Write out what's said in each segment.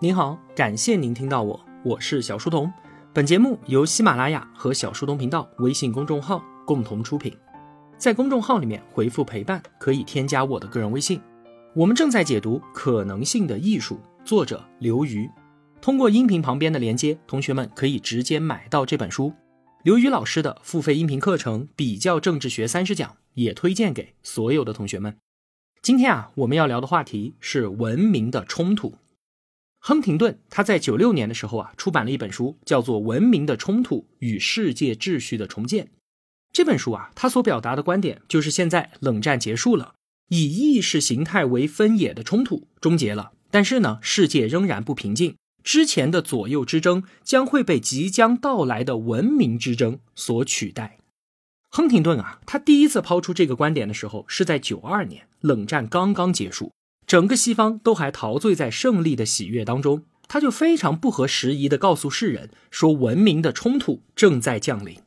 您好，感谢您听到我，我是小书童。本节目由喜马拉雅和小书童频道微信公众号共同出品。在公众号里面回复“陪伴”，可以添加我的个人微信。我们正在解读《可能性的艺术》，作者刘瑜。通过音频旁边的连接，同学们可以直接买到这本书。刘瑜老师的付费音频课程《比较政治学三十讲》也推荐给所有的同学们。今天啊，我们要聊的话题是文明的冲突。亨廷顿他在九六年的时候啊，出版了一本书，叫做《文明的冲突与世界秩序的重建》。这本书啊，他所表达的观点就是，现在冷战结束了，以意识形态为分野的冲突终结了，但是呢，世界仍然不平静。之前的左右之争将会被即将到来的文明之争所取代。亨廷顿啊，他第一次抛出这个观点的时候是在九二年，冷战刚刚结束。整个西方都还陶醉在胜利的喜悦当中，他就非常不合时宜地告诉世人说，文明的冲突正在降临。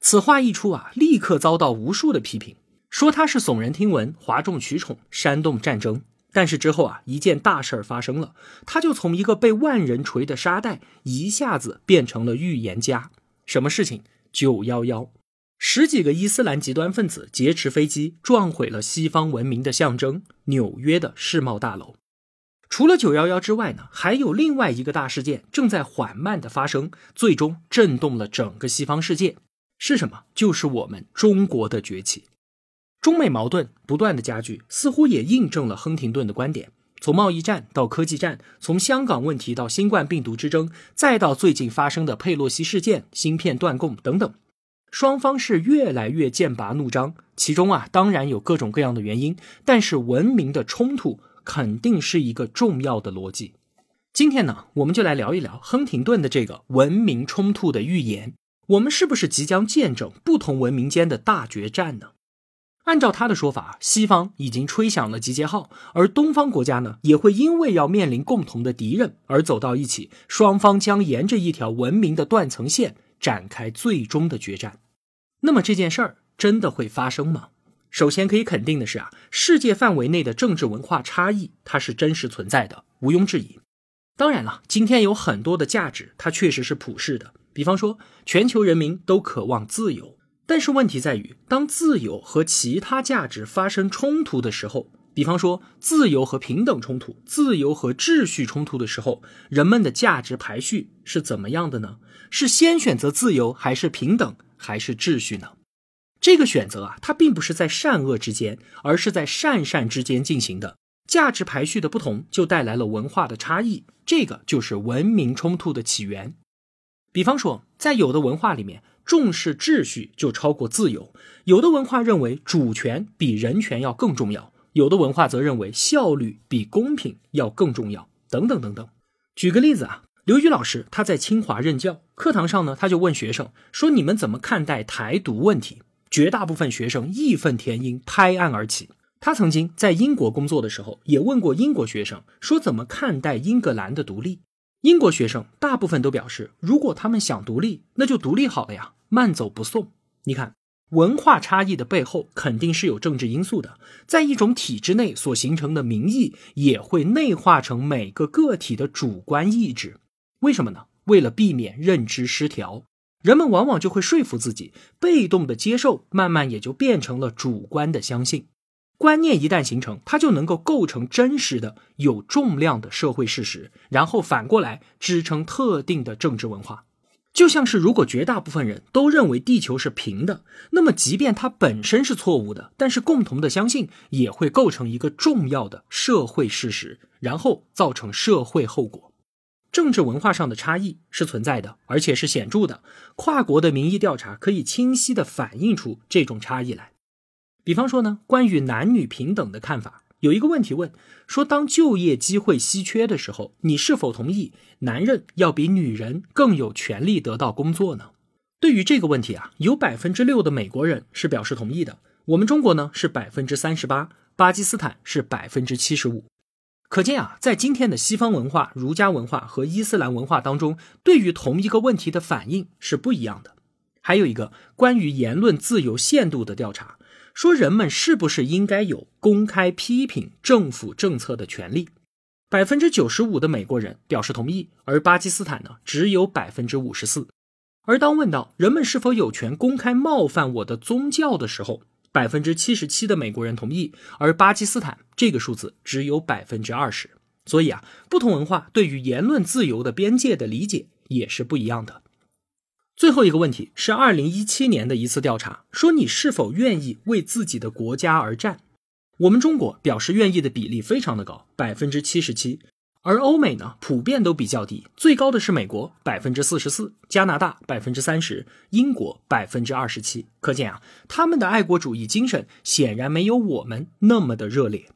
此话一出啊，立刻遭到无数的批评，说他是耸人听闻、哗众取宠、煽动战争。但是之后啊，一件大事儿发生了，他就从一个被万人锤的沙袋，一下子变成了预言家。什么事情？九幺幺。十几个伊斯兰极端分子劫持飞机，撞毁了西方文明的象征——纽约的世贸大楼。除了九幺幺之外呢，还有另外一个大事件正在缓慢的发生，最终震动了整个西方世界。是什么？就是我们中国的崛起。中美矛盾不断的加剧，似乎也印证了亨廷顿的观点：从贸易战到科技战，从香港问题到新冠病毒之争，再到最近发生的佩洛西事件、芯片断供等等。双方是越来越剑拔弩张，其中啊当然有各种各样的原因，但是文明的冲突肯定是一个重要的逻辑。今天呢，我们就来聊一聊亨廷顿的这个文明冲突的预言，我们是不是即将见证不同文明间的大决战呢？按照他的说法，西方已经吹响了集结号，而东方国家呢也会因为要面临共同的敌人而走到一起，双方将沿着一条文明的断层线。展开最终的决战，那么这件事儿真的会发生吗？首先可以肯定的是啊，世界范围内的政治文化差异它是真实存在的，毋庸置疑。当然了，今天有很多的价值它确实是普世的，比方说全球人民都渴望自由，但是问题在于，当自由和其他价值发生冲突的时候。比方说，自由和平等冲突、自由和秩序冲突的时候，人们的价值排序是怎么样的呢？是先选择自由，还是平等，还是秩序呢？这个选择啊，它并不是在善恶之间，而是在善善之间进行的。价值排序的不同，就带来了文化的差异，这个就是文明冲突的起源。比方说，在有的文化里面，重视秩序就超过自由；有的文化认为主权比人权要更重要。有的文化则认为效率比公平要更重要，等等等等。举个例子啊，刘宇老师他在清华任教，课堂上呢，他就问学生说：“你们怎么看待台独问题？”绝大部分学生义愤填膺，拍案而起。他曾经在英国工作的时候，也问过英国学生说：“怎么看待英格兰的独立？”英国学生大部分都表示，如果他们想独立，那就独立好了呀，慢走不送。你看。文化差异的背后肯定是有政治因素的，在一种体制内所形成的民意也会内化成每个个体的主观意志。为什么呢？为了避免认知失调，人们往往就会说服自己，被动的接受，慢慢也就变成了主观的相信。观念一旦形成，它就能够构成真实的、有重量的社会事实，然后反过来支撑特定的政治文化。就像是，如果绝大部分人都认为地球是平的，那么即便它本身是错误的，但是共同的相信也会构成一个重要的社会事实，然后造成社会后果。政治文化上的差异是存在的，而且是显著的。跨国的民意调查可以清晰地反映出这种差异来。比方说呢，关于男女平等的看法。有一个问题问说，当就业机会稀缺的时候，你是否同意男人要比女人更有权利得到工作呢？对于这个问题啊，有百分之六的美国人是表示同意的。我们中国呢是百分之三十八，巴基斯坦是百分之七十五。可见啊，在今天的西方文化、儒家文化和伊斯兰文化当中，对于同一个问题的反应是不一样的。还有一个关于言论自由限度的调查。说人们是不是应该有公开批评政府政策的权利？百分之九十五的美国人表示同意，而巴基斯坦呢只有百分之五十四。而当问到人们是否有权公开冒犯我的宗教的时候，百分之七十七的美国人同意，而巴基斯坦这个数字只有百分之二十。所以啊，不同文化对于言论自由的边界的理解也是不一样的。最后一个问题是二零一七年的一次调查，说你是否愿意为自己的国家而战？我们中国表示愿意的比例非常的高，百分之七十七。而欧美呢，普遍都比较低，最高的是美国百分之四十四，加拿大百分之三十，英国百分之二十七。可见啊，他们的爱国主义精神显然没有我们那么的热烈。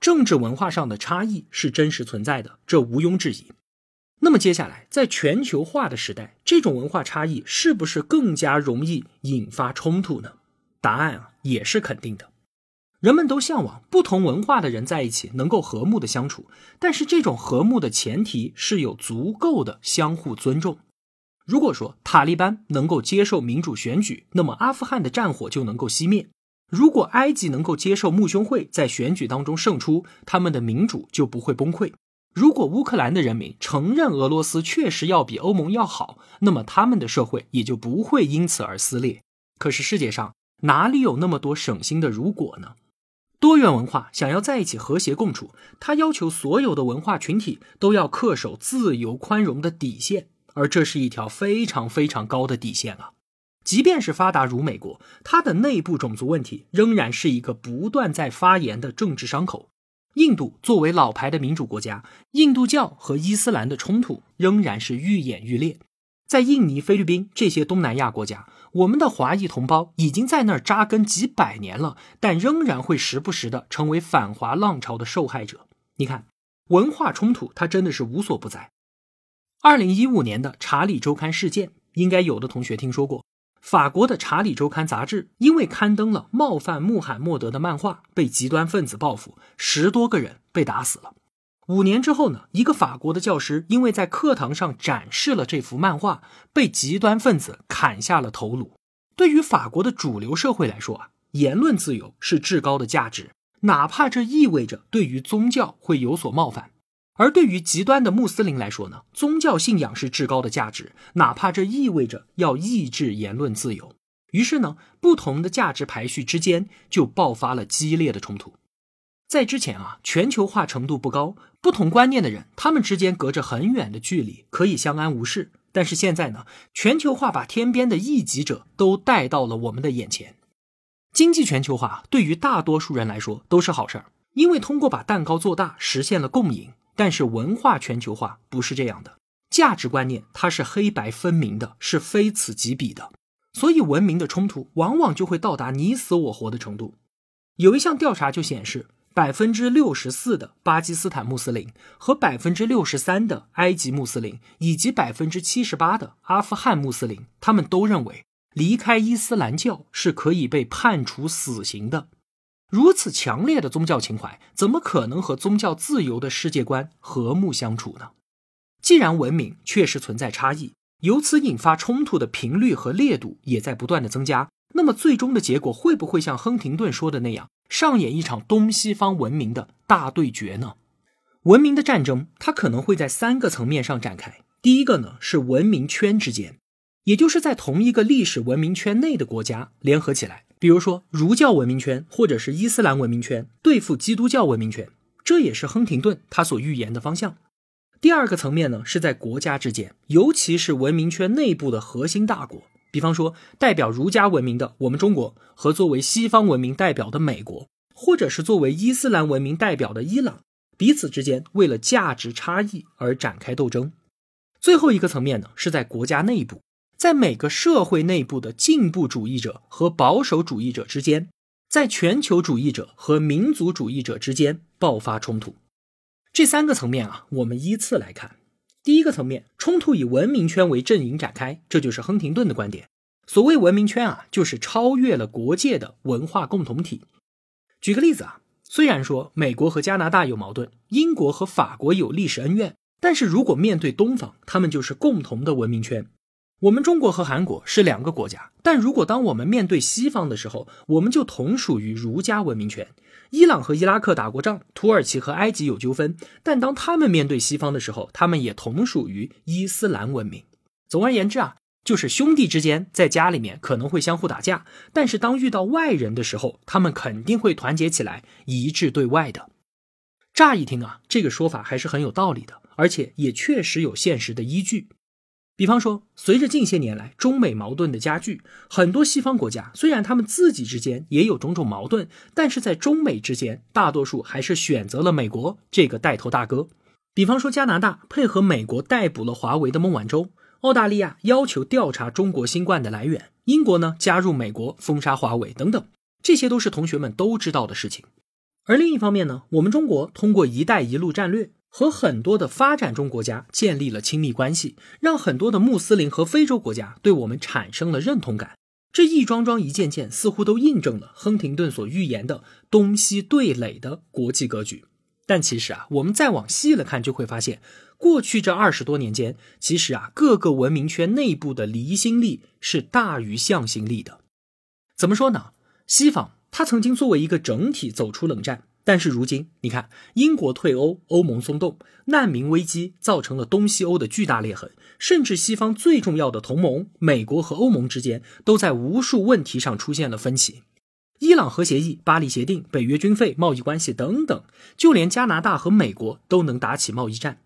政治文化上的差异是真实存在的，这毋庸置疑。那么接下来，在全球化的时代，这种文化差异是不是更加容易引发冲突呢？答案啊，也是肯定的。人们都向往不同文化的人在一起能够和睦的相处，但是这种和睦的前提是有足够的相互尊重。如果说塔利班能够接受民主选举，那么阿富汗的战火就能够熄灭；如果埃及能够接受穆兄会在选举当中胜出，他们的民主就不会崩溃；如果乌克兰的人民承认俄罗斯确实要比欧盟要好，那么他们的社会也就不会因此而撕裂。可是世界上哪里有那么多省心的如果呢？多元文化想要在一起和谐共处，它要求所有的文化群体都要恪守自由宽容的底线，而这是一条非常非常高的底线啊！即便是发达如美国，它的内部种族问题仍然是一个不断在发炎的政治伤口。印度作为老牌的民主国家，印度教和伊斯兰的冲突仍然是愈演愈烈。在印尼、菲律宾这些东南亚国家。我们的华裔同胞已经在那儿扎根几百年了，但仍然会时不时的成为反华浪潮的受害者。你看，文化冲突它真的是无所不在。二零一五年的《查理周刊》事件，应该有的同学听说过。法国的《查理周刊》杂志因为刊登了冒犯穆罕默德的漫画，被极端分子报复，十多个人被打死了。五年之后呢，一个法国的教师因为在课堂上展示了这幅漫画，被极端分子砍下了头颅。对于法国的主流社会来说啊，言论自由是至高的价值，哪怕这意味着对于宗教会有所冒犯；而对于极端的穆斯林来说呢，宗教信仰是至高的价值，哪怕这意味着要抑制言论自由。于是呢，不同的价值排序之间就爆发了激烈的冲突。在之前啊，全球化程度不高，不同观念的人，他们之间隔着很远的距离，可以相安无事。但是现在呢，全球化把天边的异己者都带到了我们的眼前。经济全球化对于大多数人来说都是好事儿，因为通过把蛋糕做大，实现了共赢。但是文化全球化不是这样的，价值观念它是黑白分明的，是非此即彼的，所以文明的冲突往往就会到达你死我活的程度。有一项调查就显示。百分之六十四的巴基斯坦穆斯林和百分之六十三的埃及穆斯林，以及百分之七十八的阿富汗穆斯林，他们都认为离开伊斯兰教是可以被判处死刑的。如此强烈的宗教情怀，怎么可能和宗教自由的世界观和睦相处呢？既然文明确实存在差异，由此引发冲突的频率和烈度也在不断的增加，那么最终的结果会不会像亨廷顿说的那样？上演一场东西方文明的大对决呢？文明的战争，它可能会在三个层面上展开。第一个呢，是文明圈之间，也就是在同一个历史文明圈内的国家联合起来，比如说儒教文明圈或者是伊斯兰文明圈对付基督教文明圈，这也是亨廷顿他所预言的方向。第二个层面呢，是在国家之间，尤其是文明圈内部的核心大国。比方说，代表儒家文明的我们中国和作为西方文明代表的美国，或者是作为伊斯兰文明代表的伊朗，彼此之间为了价值差异而展开斗争。最后一个层面呢，是在国家内部，在每个社会内部的进步主义者和保守主义者之间，在全球主义者和民族主义者之间爆发冲突。这三个层面啊，我们依次来看。第一个层面，冲突以文明圈为阵营展开，这就是亨廷顿的观点。所谓文明圈啊，就是超越了国界的文化共同体。举个例子啊，虽然说美国和加拿大有矛盾，英国和法国有历史恩怨，但是如果面对东方，他们就是共同的文明圈。我们中国和韩国是两个国家，但如果当我们面对西方的时候，我们就同属于儒家文明圈。伊朗和伊拉克打过仗，土耳其和埃及有纠纷，但当他们面对西方的时候，他们也同属于伊斯兰文明。总而言之啊，就是兄弟之间在家里面可能会相互打架，但是当遇到外人的时候，他们肯定会团结起来，一致对外的。乍一听啊，这个说法还是很有道理的，而且也确实有现实的依据。比方说，随着近些年来中美矛盾的加剧，很多西方国家虽然他们自己之间也有种种矛盾，但是在中美之间，大多数还是选择了美国这个带头大哥。比方说，加拿大配合美国逮捕了华为的孟晚舟，澳大利亚要求调查中国新冠的来源，英国呢加入美国封杀华为等等，这些都是同学们都知道的事情。而另一方面呢，我们中国通过“一带一路”战略。和很多的发展中国家建立了亲密关系，让很多的穆斯林和非洲国家对我们产生了认同感。这一桩桩一件件，似乎都印证了亨廷顿所预言的东西对垒的国际格局。但其实啊，我们再往细了看，就会发现，过去这二十多年间，其实啊，各个文明圈内部的离心力是大于向心力的。怎么说呢？西方它曾经作为一个整体走出冷战。但是如今，你看，英国退欧，欧盟松动，难民危机造成了东西欧的巨大裂痕，甚至西方最重要的同盟美国和欧盟之间都在无数问题上出现了分歧。伊朗核协议、巴黎协定、北约军费、贸易关系等等，就连加拿大和美国都能打起贸易战。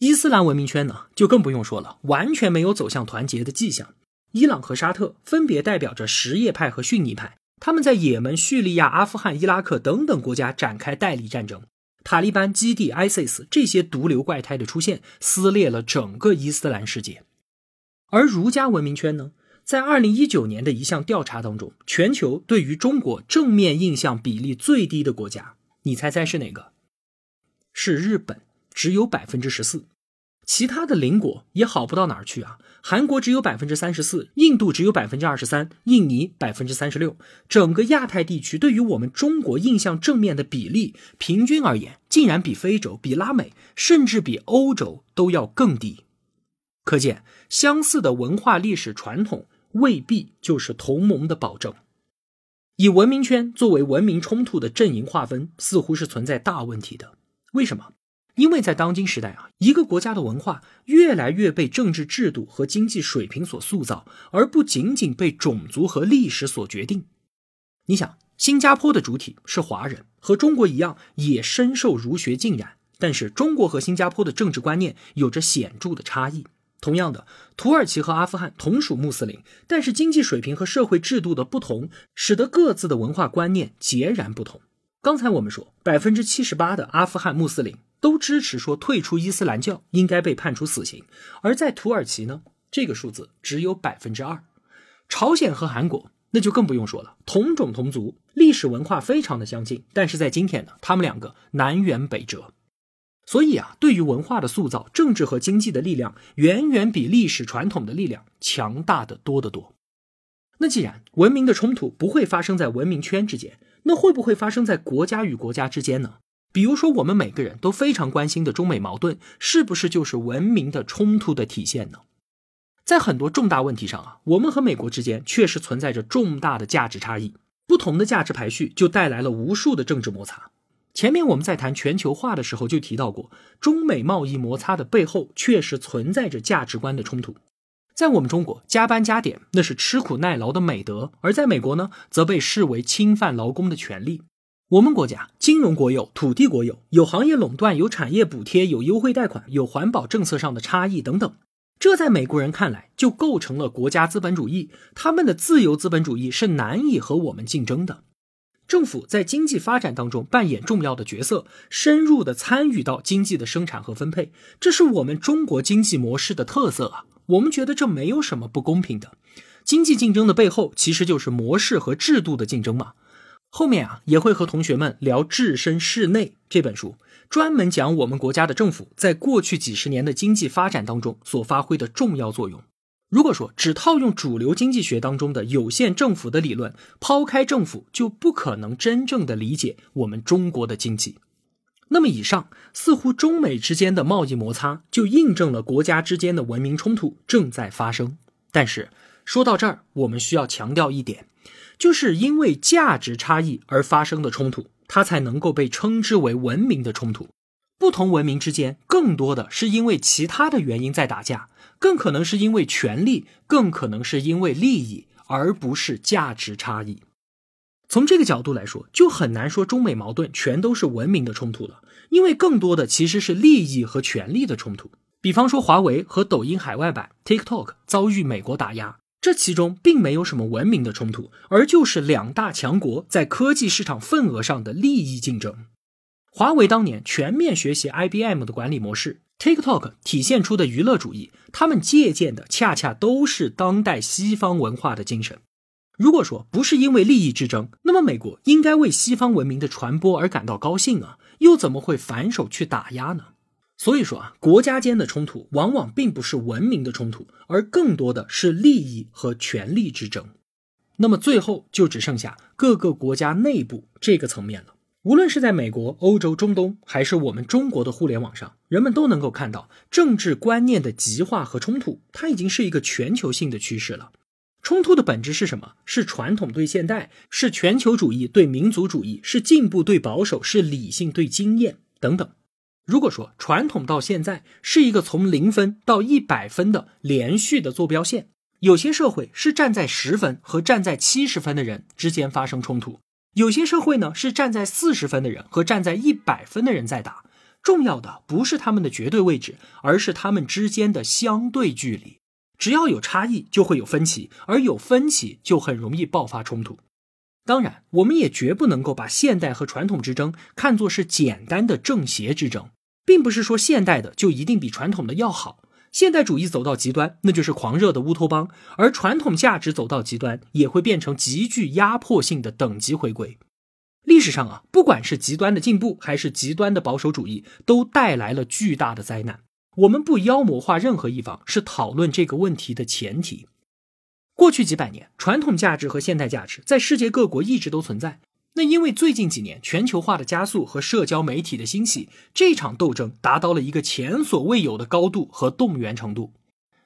伊斯兰文明圈呢，就更不用说了，完全没有走向团结的迹象。伊朗和沙特分别代表着什叶派和逊尼派。他们在也门、叙利亚、阿富汗、伊拉克等等国家展开代理战争，塔利班基地、ISIS 这些毒瘤怪胎的出现，撕裂了整个伊斯兰世界。而儒家文明圈呢，在二零一九年的一项调查当中，全球对于中国正面印象比例最低的国家，你猜猜是哪个？是日本，只有百分之十四。其他的邻国也好不到哪儿去啊！韩国只有百分之三十四，印度只有百分之二十三，印尼百分之三十六。整个亚太地区对于我们中国印象正面的比例，平均而言，竟然比非洲、比拉美，甚至比欧洲都要更低。可见，相似的文化历史传统未必就是同盟的保证。以文明圈作为文明冲突的阵营划分，似乎是存在大问题的。为什么？因为在当今时代啊，一个国家的文化越来越被政治制度和经济水平所塑造，而不仅仅被种族和历史所决定。你想，新加坡的主体是华人，和中国一样，也深受儒学浸染，但是中国和新加坡的政治观念有着显著的差异。同样的，土耳其和阿富汗同属穆斯林，但是经济水平和社会制度的不同，使得各自的文化观念截然不同。刚才我们说，百分之七十八的阿富汗穆斯林。都支持说退出伊斯兰教应该被判处死刑，而在土耳其呢，这个数字只有百分之二。朝鲜和韩国那就更不用说了，同种同族，历史文化非常的相近，但是在今天呢，他们两个南辕北辙。所以啊，对于文化的塑造，政治和经济的力量远远比历史传统的力量强大的多得多。那既然文明的冲突不会发生在文明圈之间，那会不会发生在国家与国家之间呢？比如说，我们每个人都非常关心的中美矛盾，是不是就是文明的冲突的体现呢？在很多重大问题上啊，我们和美国之间确实存在着重大的价值差异，不同的价值排序就带来了无数的政治摩擦。前面我们在谈全球化的时候就提到过，中美贸易摩擦的背后确实存在着价值观的冲突。在我们中国，加班加点那是吃苦耐劳的美德，而在美国呢，则被视为侵犯劳工的权利。我们国家金融国有，土地国有，有行业垄断，有产业补贴，有优惠贷款，有环保政策上的差异等等。这在美国人看来就构成了国家资本主义，他们的自由资本主义是难以和我们竞争的。政府在经济发展当中扮演重要的角色，深入的参与到经济的生产和分配，这是我们中国经济模式的特色啊。我们觉得这没有什么不公平的。经济竞争的背后其实就是模式和制度的竞争嘛。后面啊也会和同学们聊《置身事内》这本书，专门讲我们国家的政府在过去几十年的经济发展当中所发挥的重要作用。如果说只套用主流经济学当中的有限政府的理论，抛开政府就不可能真正的理解我们中国的经济。那么以上似乎中美之间的贸易摩擦就印证了国家之间的文明冲突正在发生。但是说到这儿，我们需要强调一点，就是因为价值差异而发生的冲突，它才能够被称之为文明的冲突。不同文明之间，更多的是因为其他的原因在打架，更可能是因为权力，更可能是因为利益，而不是价值差异。从这个角度来说，就很难说中美矛盾全都是文明的冲突了，因为更多的其实是利益和权力的冲突。比方说，华为和抖音海外版 TikTok 遭遇美国打压，这其中并没有什么文明的冲突，而就是两大强国在科技市场份额上的利益竞争。华为当年全面学习 IBM 的管理模式，TikTok 体现出的娱乐主义，他们借鉴的恰恰都是当代西方文化的精神。如果说不是因为利益之争，那么美国应该为西方文明的传播而感到高兴啊，又怎么会反手去打压呢？所以说啊，国家间的冲突往往并不是文明的冲突，而更多的是利益和权力之争。那么最后就只剩下各个国家内部这个层面了。无论是在美国、欧洲、中东，还是我们中国的互联网上，人们都能够看到政治观念的极化和冲突，它已经是一个全球性的趋势了。冲突的本质是什么？是传统对现代，是全球主义对民族主义，是进步对保守，是理性对经验等等。如果说传统到现在是一个从零分到一百分的连续的坐标线，有些社会是站在十分和站在七十分的人之间发生冲突，有些社会呢是站在四十分的人和站在一百分的人在打。重要的不是他们的绝对位置，而是他们之间的相对距离。只要有差异，就会有分歧，而有分歧就很容易爆发冲突。当然，我们也绝不能够把现代和传统之争看作是简单的正邪之争，并不是说现代的就一定比传统的要好。现代主义走到极端，那就是狂热的乌托邦；而传统价值走到极端，也会变成极具压迫性的等级回归。历史上啊，不管是极端的进步，还是极端的保守主义，都带来了巨大的灾难。我们不妖魔化任何一方，是讨论这个问题的前提。过去几百年，传统价值和现代价值在世界各国一直都存在。那因为最近几年全球化的加速和社交媒体的兴起，这场斗争达到了一个前所未有的高度和动员程度。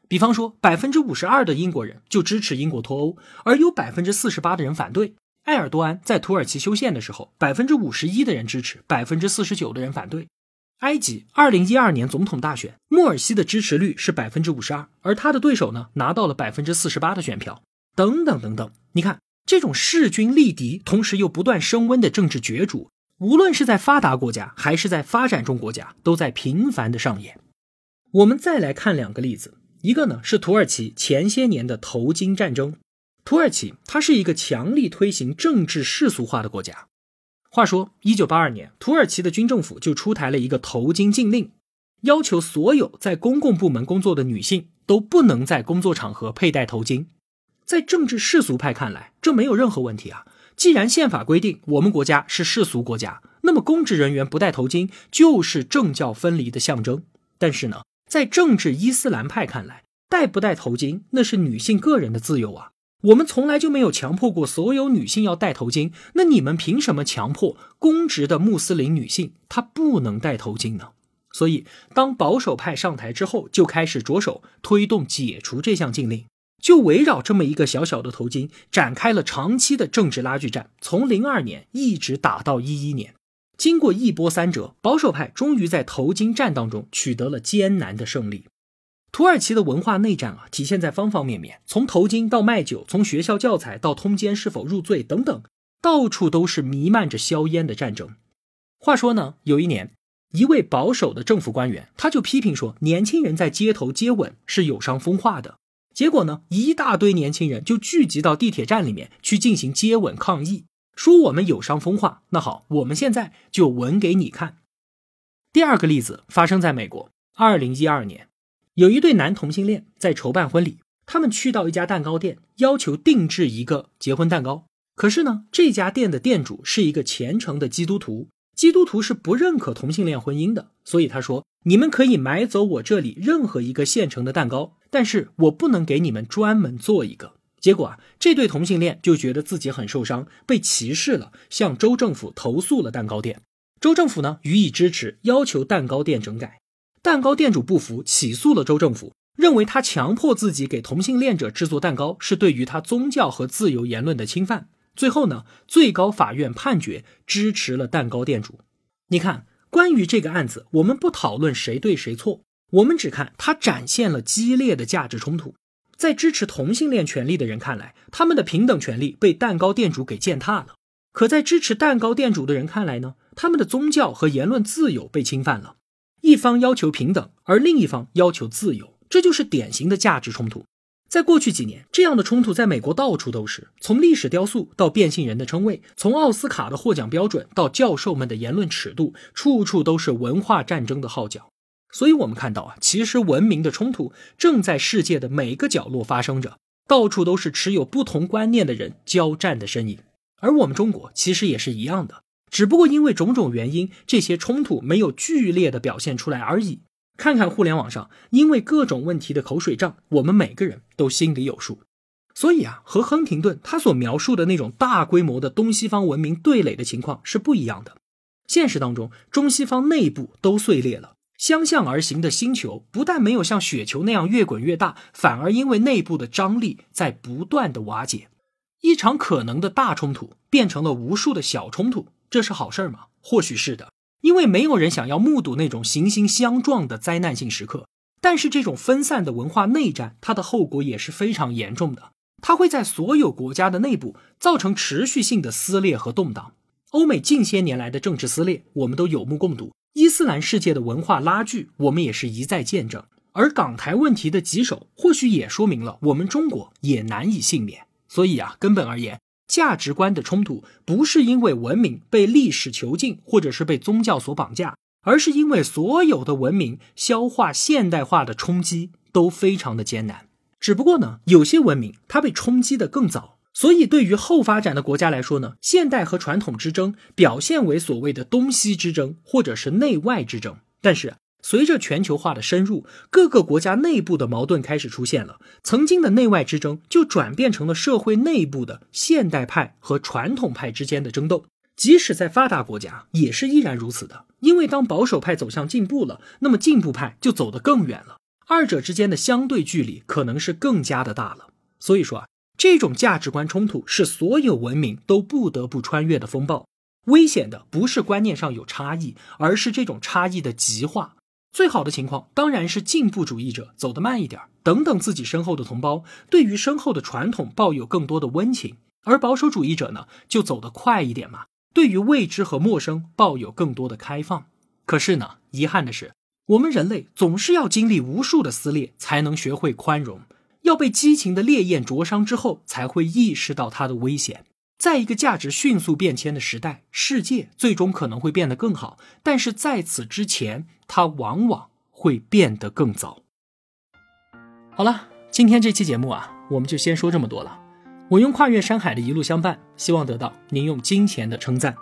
比方说，百分之五十二的英国人就支持英国脱欧，而有百分之四十八的人反对。埃尔多安在土耳其修宪的时候，百分之五十一的人支持，百分之四十九的人反对。埃及二零一二年总统大选，穆尔西的支持率是百分之五十二，而他的对手呢拿到了百分之四十八的选票。等等等等，你看这种势均力敌，同时又不断升温的政治角逐，无论是在发达国家还是在发展中国家，都在频繁的上演。我们再来看两个例子，一个呢是土耳其前些年的头巾战争。土耳其它是一个强力推行政治世俗化的国家。话说，一九八二年，土耳其的军政府就出台了一个头巾禁令，要求所有在公共部门工作的女性都不能在工作场合佩戴头巾。在政治世俗派看来，这没有任何问题啊。既然宪法规定我们国家是世俗国家，那么公职人员不戴头巾就是政教分离的象征。但是呢，在政治伊斯兰派看来，戴不戴头巾那是女性个人的自由啊。我们从来就没有强迫过所有女性要戴头巾，那你们凭什么强迫公职的穆斯林女性她不能戴头巾呢？所以，当保守派上台之后，就开始着手推动解除这项禁令，就围绕这么一个小小的头巾展开了长期的政治拉锯战，从零二年一直打到一一年。经过一波三折，保守派终于在头巾战当中取得了艰难的胜利。土耳其的文化内战啊，体现在方方面面，从头巾到卖酒，从学校教材到通奸是否入罪等等，到处都是弥漫着硝烟的战争。话说呢，有一年，一位保守的政府官员，他就批评说，年轻人在街头接吻是有伤风化的。结果呢，一大堆年轻人就聚集到地铁站里面去进行接吻抗议，说我们有伤风化。那好，我们现在就吻给你看。第二个例子发生在美国，二零一二年。有一对男同性恋在筹办婚礼，他们去到一家蛋糕店，要求定制一个结婚蛋糕。可是呢，这家店的店主是一个虔诚的基督徒，基督徒是不认可同性恋婚姻的，所以他说：“你们可以买走我这里任何一个现成的蛋糕，但是我不能给你们专门做一个。”结果啊，这对同性恋就觉得自己很受伤，被歧视了，向州政府投诉了蛋糕店。州政府呢予以支持，要求蛋糕店整改。蛋糕店主不服，起诉了州政府，认为他强迫自己给同性恋者制作蛋糕是对于他宗教和自由言论的侵犯。最后呢，最高法院判决支持了蛋糕店主。你看，关于这个案子，我们不讨论谁对谁错，我们只看它展现了激烈的价值冲突。在支持同性恋权利的人看来，他们的平等权利被蛋糕店主给践踏了；可在支持蛋糕店主的人看来呢，他们的宗教和言论自由被侵犯了。一方要求平等，而另一方要求自由，这就是典型的价值冲突。在过去几年，这样的冲突在美国到处都是，从历史雕塑到变性人的称谓，从奥斯卡的获奖标准到教授们的言论尺度，处处都是文化战争的号角。所以，我们看到啊，其实文明的冲突正在世界的每个角落发生着，到处都是持有不同观念的人交战的身影。而我们中国其实也是一样的，只不过因为种种原因，这些冲突没有剧烈的表现出来而已。看看互联网上因为各种问题的口水仗，我们每个人都心里有数。所以啊，和亨廷顿他所描述的那种大规模的东西方文明对垒的情况是不一样的。现实当中，中西方内部都碎裂了。相向而行的星球不但没有像雪球那样越滚越大，反而因为内部的张力在不断的瓦解。一场可能的大冲突变成了无数的小冲突，这是好事吗？或许是的，因为没有人想要目睹那种行星相撞的灾难性时刻。但是这种分散的文化内战，它的后果也是非常严重的，它会在所有国家的内部造成持续性的撕裂和动荡。欧美近些年来的政治撕裂，我们都有目共睹。伊斯兰世界的文化拉锯，我们也是一再见证。而港台问题的棘手，或许也说明了我们中国也难以幸免。所以啊，根本而言，价值观的冲突不是因为文明被历史囚禁，或者是被宗教所绑架，而是因为所有的文明消化现代化的冲击都非常的艰难。只不过呢，有些文明它被冲击的更早。所以，对于后发展的国家来说呢，现代和传统之争表现为所谓的东西之争，或者是内外之争。但是，随着全球化的深入，各个国家内部的矛盾开始出现了，曾经的内外之争就转变成了社会内部的现代派和传统派之间的争斗。即使在发达国家，也是依然如此的。因为当保守派走向进步了，那么进步派就走得更远了，二者之间的相对距离可能是更加的大了。所以说啊。这种价值观冲突是所有文明都不得不穿越的风暴。危险的不是观念上有差异，而是这种差异的极化。最好的情况当然是进步主义者走得慢一点，等等自己身后的同胞，对于身后的传统抱有更多的温情；而保守主义者呢，就走得快一点嘛，对于未知和陌生抱有更多的开放。可是呢，遗憾的是，我们人类总是要经历无数的撕裂，才能学会宽容。要被激情的烈焰灼伤之后，才会意识到它的危险。在一个价值迅速变迁的时代，世界最终可能会变得更好，但是在此之前，它往往会变得更糟。好了，今天这期节目啊，我们就先说这么多了。我用跨越山海的一路相伴，希望得到您用金钱的称赞。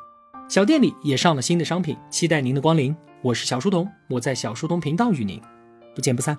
小店里也上了新的商品，期待您的光临。我是小书童，我在小书童频道与您不见不散。